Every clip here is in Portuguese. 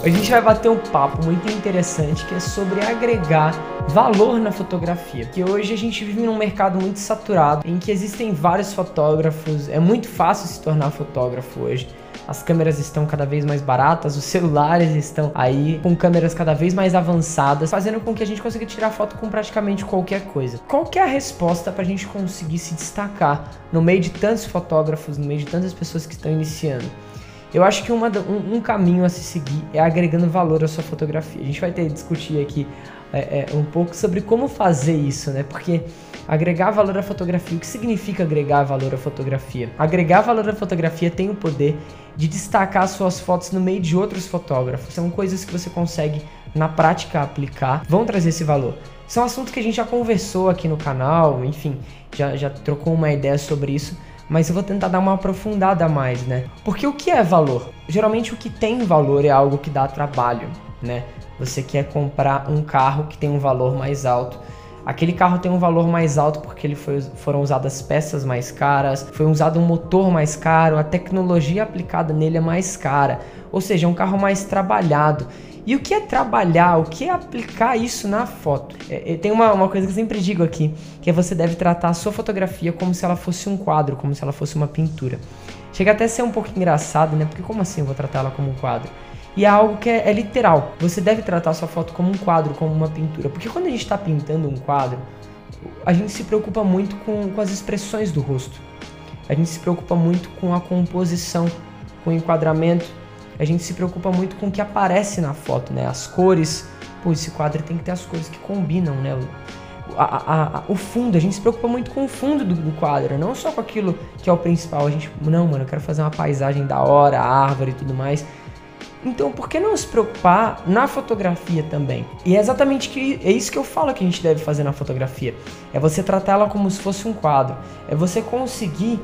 A gente vai bater um papo muito interessante que é sobre agregar valor na fotografia. Que hoje a gente vive num mercado muito saturado em que existem vários fotógrafos, é muito fácil se tornar fotógrafo hoje. As câmeras estão cada vez mais baratas, os celulares estão aí com câmeras cada vez mais avançadas, fazendo com que a gente consiga tirar foto com praticamente qualquer coisa. Qual que é a resposta para a gente conseguir se destacar no meio de tantos fotógrafos, no meio de tantas pessoas que estão iniciando? Eu acho que uma, um, um, caminho a se seguir é agregando valor à sua fotografia. A gente vai ter que discutir aqui é, é, um pouco sobre como fazer isso, né? Porque agregar valor à fotografia, o que significa agregar valor à fotografia? Agregar valor à fotografia tem o poder de destacar suas fotos no meio de outros fotógrafos. São coisas que você consegue na prática aplicar, vão trazer esse valor. São assuntos que a gente já conversou aqui no canal, enfim, já, já trocou uma ideia sobre isso mas eu vou tentar dar uma aprofundada a mais, né? Porque o que é valor? Geralmente o que tem valor é algo que dá trabalho, né? Você quer comprar um carro que tem um valor mais alto. Aquele carro tem um valor mais alto porque ele foi, foram usadas peças mais caras, foi usado um motor mais caro, a tecnologia aplicada nele é mais cara, ou seja, é um carro mais trabalhado. E o que é trabalhar? O que é aplicar isso na foto? É, é, tem uma, uma coisa que eu sempre digo aqui, que é você deve tratar a sua fotografia como se ela fosse um quadro, como se ela fosse uma pintura. Chega até a ser um pouco engraçado, né? Porque como assim eu vou tratar ela como um quadro? E é algo que é, é literal. Você deve tratar sua foto como um quadro, como uma pintura. Porque quando a gente está pintando um quadro, a gente se preocupa muito com, com as expressões do rosto. A gente se preocupa muito com a composição, com o enquadramento, a gente se preocupa muito com o que aparece na foto, né? As cores. Pô, esse quadro tem que ter as cores que combinam, né? O, a, a, o fundo, a gente se preocupa muito com o fundo do, do, quadro, não só com aquilo que é o principal. A gente, não, mano, eu quero fazer uma paisagem da hora, árvore e tudo mais. Então, por que não se preocupar na fotografia também? E é exatamente que, é isso que eu falo que a gente deve fazer na fotografia. É você tratar ela como se fosse um quadro. É você conseguir,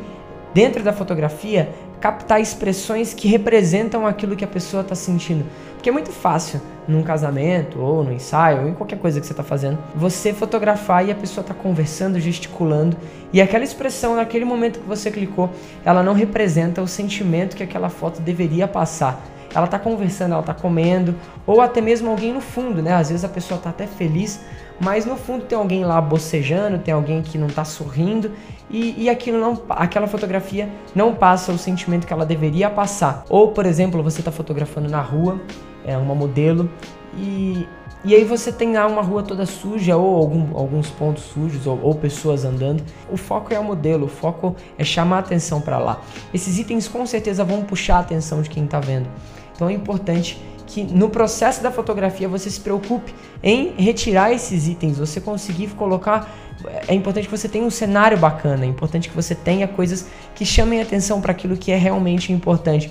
dentro da fotografia, captar expressões que representam aquilo que a pessoa está sentindo. Porque é muito fácil, num casamento, ou no ensaio, ou em qualquer coisa que você está fazendo, você fotografar e a pessoa está conversando, gesticulando, e aquela expressão, naquele momento que você clicou, ela não representa o sentimento que aquela foto deveria passar ela tá conversando, ela tá comendo, ou até mesmo alguém no fundo, né? Às vezes a pessoa tá até feliz, mas no fundo tem alguém lá bocejando, tem alguém que não tá sorrindo e, e aquilo não, aquela fotografia não passa o sentimento que ela deveria passar. Ou, por exemplo, você tá fotografando na rua, é uma modelo e e aí você tem lá uma rua toda suja ou algum, alguns pontos sujos ou, ou, pessoas andando. O foco é o modelo, o foco é chamar a atenção para lá. Esses itens com certeza vão puxar a atenção de quem está vendo. Então é importante que no processo da fotografia você se preocupe em retirar esses itens, você conseguir colocar. É importante que você tenha um cenário bacana, é importante que você tenha coisas que chamem atenção para aquilo que é realmente importante.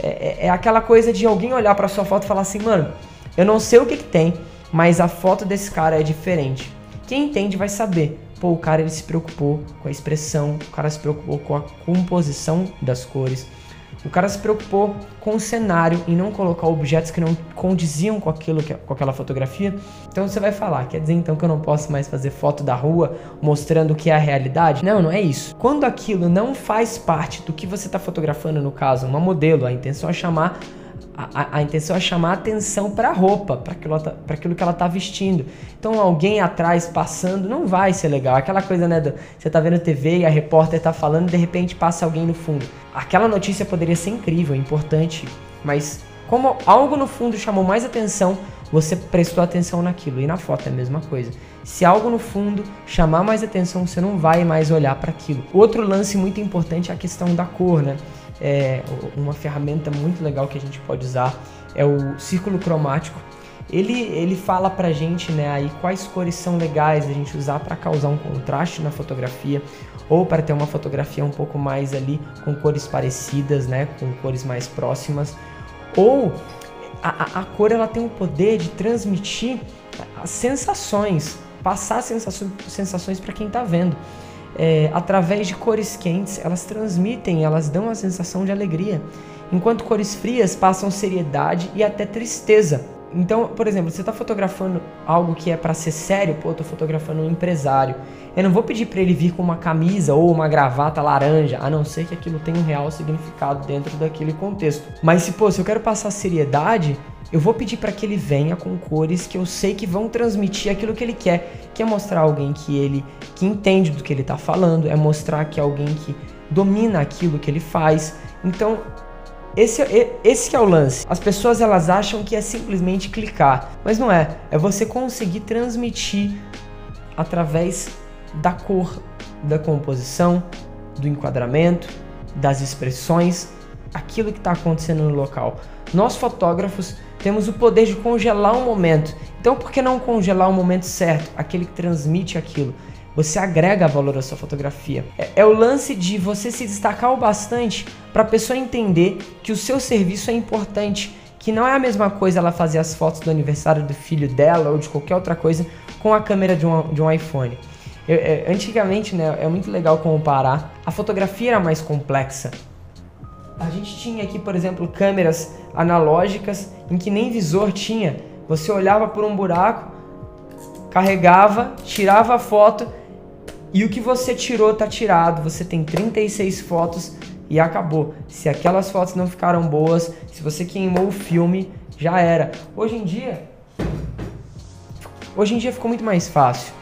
É, é, é aquela coisa de alguém olhar para sua foto e falar assim, mano, eu não sei o que, que tem, mas a foto desse cara é diferente. Quem entende vai saber. Pô, o cara ele se preocupou com a expressão, o cara se preocupou com a composição das cores, o cara se preocupou com o cenário e não colocar objetos que não condiziam com aquilo, com aquela fotografia. Então você vai falar, quer dizer então que eu não posso mais fazer foto da rua mostrando o que é a realidade? Não, não é isso. Quando aquilo não faz parte do que você está fotografando, no caso, uma modelo, a intenção é chamar a, a, intenção é chamar atenção para a roupa, para aquilo, tá, aquilo que ela está vestindo. Então, alguém atrás passando não vai ser legal. Aquela coisa, né? Do, você tá vendo TV e a repórter tá falando e de repente passa alguém no fundo. Aquela notícia poderia ser incrível, importante, mas como algo no fundo chamou mais atenção, você prestou atenção naquilo. E na foto é a mesma coisa. Se algo no fundo chamar mais atenção, você não vai mais olhar para aquilo. Outro lance muito importante é a questão da cor, né? É, uma ferramenta muito legal que a gente pode usar é o círculo cromático. Ele, ele fala pra gente né, aí quais cores são legais a gente usar para causar um contraste na fotografia ou para ter uma fotografia um pouco mais ali com cores parecidas, né, com cores mais próximas. Ou a, a, cor ela tem o poder de transmitir sensações, passar sensações, para quem está vendo é, através de cores quentes, elas transmitem, elas dão a sensação de alegria, enquanto cores frias passam seriedade e até tristeza. Então, por exemplo, você está fotografando algo que é para ser sério, pô, eu tô fotografando um empresário. Eu não vou pedir para ele vir com uma camisa ou uma gravata laranja, a não ser que aquilo tenha um real significado dentro daquele contexto. Mas se, pô, se eu quero passar seriedade, eu vou pedir para que ele venha com cores que eu sei que vão transmitir aquilo que ele quer, que é mostrar alguém que ele que entende do que ele está falando, é mostrar que é alguém que domina aquilo que ele faz. Então, esse, esse é o lance. As pessoas elas acham que é simplesmente clicar, mas não é. É você conseguir transmitir através da cor, da composição, do enquadramento, das expressões, aquilo que está acontecendo no local. Nós fotógrafos temos o poder de congelar um momento. Então, por que não congelar o momento certo, aquele que transmite aquilo? Você agrega valor à sua fotografia. É, é o lance de você se destacar o bastante para a pessoa entender que o seu serviço é importante, que não é a mesma coisa ela fazer as fotos do aniversário do filho dela ou de qualquer outra coisa com a câmera de um, de um iPhone. Eu, é, antigamente, né, é muito legal comparar. A fotografia era mais complexa. A gente tinha aqui, por exemplo, câmeras analógicas em que nem visor tinha. Você olhava por um buraco, carregava, tirava a foto e o que você tirou tá tirado. Você tem 36 fotos e acabou. Se aquelas fotos não ficaram boas, se você queimou o filme, já era. Hoje em dia, hoje em dia ficou muito mais fácil.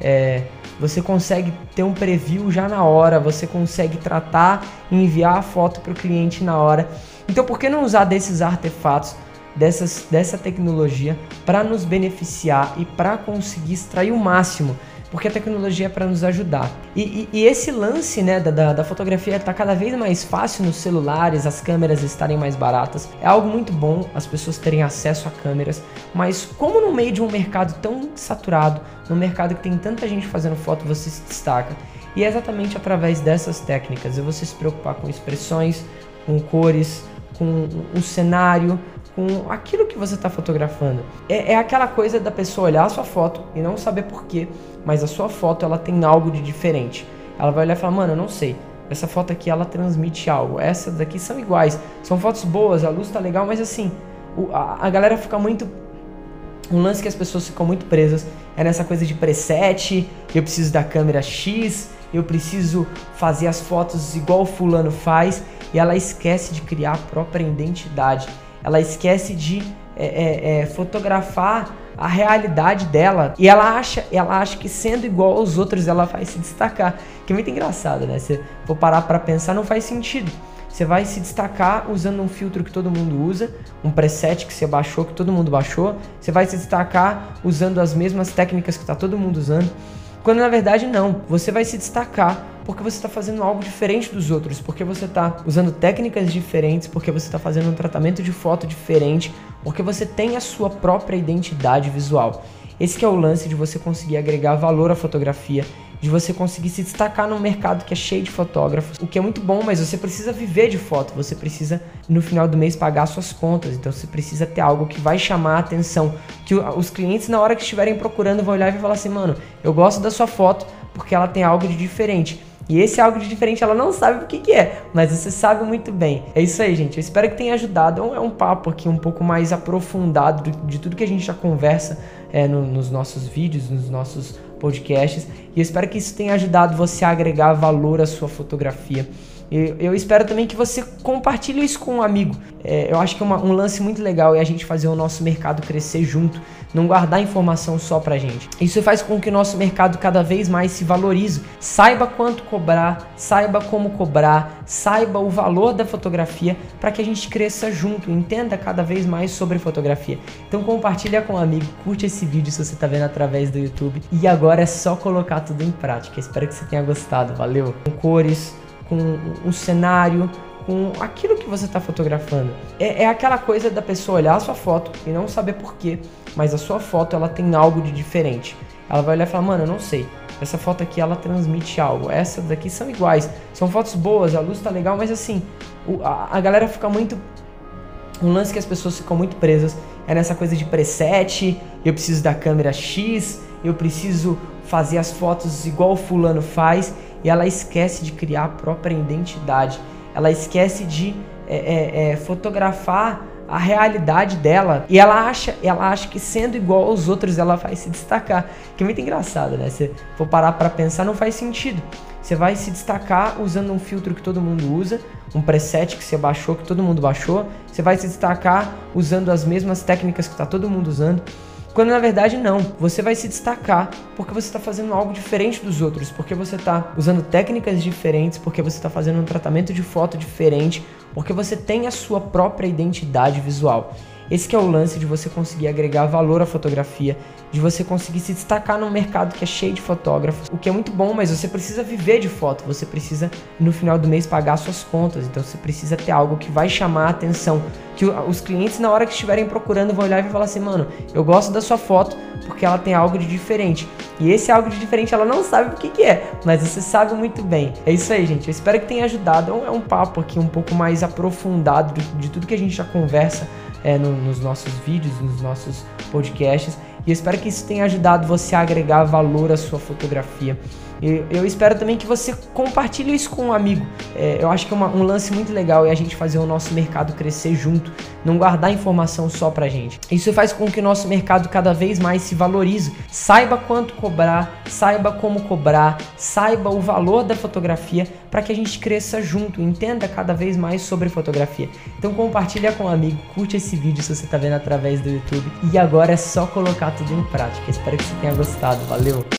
É, você consegue ter um preview já na hora, você consegue tratar e enviar a foto para o cliente na hora. Então, por que não usar desses artefatos, dessas, dessa tecnologia, para nos beneficiar e para conseguir extrair o máximo? Porque a tecnologia é para nos ajudar. E, e, e, esse lance né, da, da fotografia está cada vez mais fácil nos celulares, as câmeras estarem mais baratas. É algo muito bom as pessoas terem acesso a câmeras, mas como no meio de um mercado tão saturado, num mercado que tem tanta gente fazendo foto, você se destaca. E é exatamente através dessas técnicas, é você se preocupar com expressões, com cores, com um cenário, com aquilo que você está fotografando. É, é, aquela coisa da pessoa olhar a sua foto e não saber porquê, mas a sua foto ela tem algo de diferente. Ela vai olhar e falar, mano, eu não sei. Essa foto aqui ela transmite algo. Essas daqui são iguais. São fotos boas, a luz tá legal, mas assim, o, a, a galera fica muito um lance que as pessoas ficam muito presas é nessa coisa de preset, eu preciso da câmera X, eu preciso fazer as fotos igual o fulano faz, e ela esquece de criar a própria identidade. Ela esquece de é, é, é, fotografar a realidade dela e ela acha, ela acha que sendo igual aos outros ela vai se destacar. Que é muito engraçado, né? Se for parar para pensar, não faz sentido. Você vai se destacar usando um filtro que todo mundo usa, um preset que você baixou, que todo mundo baixou. Você vai se destacar usando as mesmas técnicas que está todo mundo usando. Quando na verdade não, você vai se destacar porque você está fazendo algo diferente dos outros, porque você está usando técnicas diferentes, porque você está fazendo um tratamento de foto diferente, porque você tem a sua própria identidade visual. Esse é o lance de você conseguir agregar valor à fotografia, de você conseguir se destacar num mercado que é cheio de fotógrafos, o que é muito bom, mas você precisa viver de foto, você precisa no final do mês pagar suas contas, então você precisa ter algo que vai chamar a atenção, que os clientes na hora que estiverem procurando vão olhar e falar assim, mano, eu gosto da sua foto porque ela tem algo de diferente. E esse algo de diferente ela não sabe o que, que é, mas você sabe muito bem. É isso aí, gente. Eu espero que tenha ajudado. É um é papo aqui um pouco mais aprofundado de tudo que a gente já conversa é, no, nos nossos vídeos, nos nossos podcasts. E eu espero que isso tenha ajudado você a agregar valor à sua fotografia. Eu, eu espero também que você compartilhe isso com um amigo. É, eu acho que é uma, um lance muito legal é a gente fazer o nosso mercado crescer junto, não guardar informação só pra gente. Isso faz com que o nosso mercado cada vez mais se valorize. Saiba quanto cobrar, saiba como cobrar, saiba o valor da fotografia para que a gente cresça junto, entenda cada vez mais sobre fotografia. Então compartilha com um amigo, curte esse vídeo se você está vendo através do YouTube. E agora é só colocar tudo em prática. Espero que você tenha gostado. Valeu! Com cores, com um cenário, com aquilo que você está fotografando. É, é, aquela coisa da pessoa olhar a sua foto e não saber porquê, mas a sua foto ela tem algo de diferente. Ela vai olhar e falar, mano, eu não sei. Essa foto aqui ela transmite algo. Essas daqui são iguais. São fotos boas, a luz tá legal, mas assim, a, a galera fica muito. Um lance que as pessoas ficam muito presas é nessa coisa de preset, eu preciso da câmera X, eu preciso fazer as fotos igual o fulano faz e ela esquece de criar a própria identidade. Ela esquece de é, é, é, fotografar a realidade dela e ela acha, ela acha que sendo igual aos outros ela vai se destacar. Que é muito engraçado, né? Se for parar para pensar, não faz sentido. Você vai se destacar usando um filtro que todo mundo usa, um preset que você baixou, que todo mundo baixou, você vai se destacar usando as mesmas técnicas que está todo mundo usando. Quando na verdade não, você vai se destacar porque você está fazendo algo diferente dos outros, porque você está usando técnicas diferentes, porque você está fazendo um tratamento de foto diferente, porque você tem a sua própria identidade visual. Esse é o lance de você conseguir agregar valor à fotografia, de você conseguir se destacar num mercado que é cheio de fotógrafos, o que é muito bom, mas você precisa viver de foto, você precisa no final do mês pagar suas contas, então você precisa ter algo que vai chamar a atenção, que os clientes na hora que estiverem procurando vão olhar e falar assim, mano, eu gosto da sua foto porque ela tem algo de diferente. E esse algo de diferente ela não sabe o que, que é, mas você sabe muito bem. É isso aí, gente. Eu espero que tenha ajudado. É um papo aqui um pouco mais aprofundado de, de tudo que a gente já conversa é, no, nos nossos vídeos, nos nossos podcasts. E espero que isso tenha ajudado você a agregar valor à sua fotografia. Eu, eu espero também que você compartilhe isso com um amigo. É, eu acho que é uma, um lance muito legal é a gente fazer o nosso mercado crescer junto, não guardar informação só pra gente. Isso faz com que o nosso mercado cada vez mais se valorize. Saiba quanto cobrar, saiba como cobrar, saiba o valor da fotografia para que a gente cresça junto, entenda cada vez mais sobre fotografia. Então compartilha com um amigo, curte esse vídeo se você está vendo através do YouTube. E agora é só colocar tudo em prática. Espero que você tenha gostado. Valeu!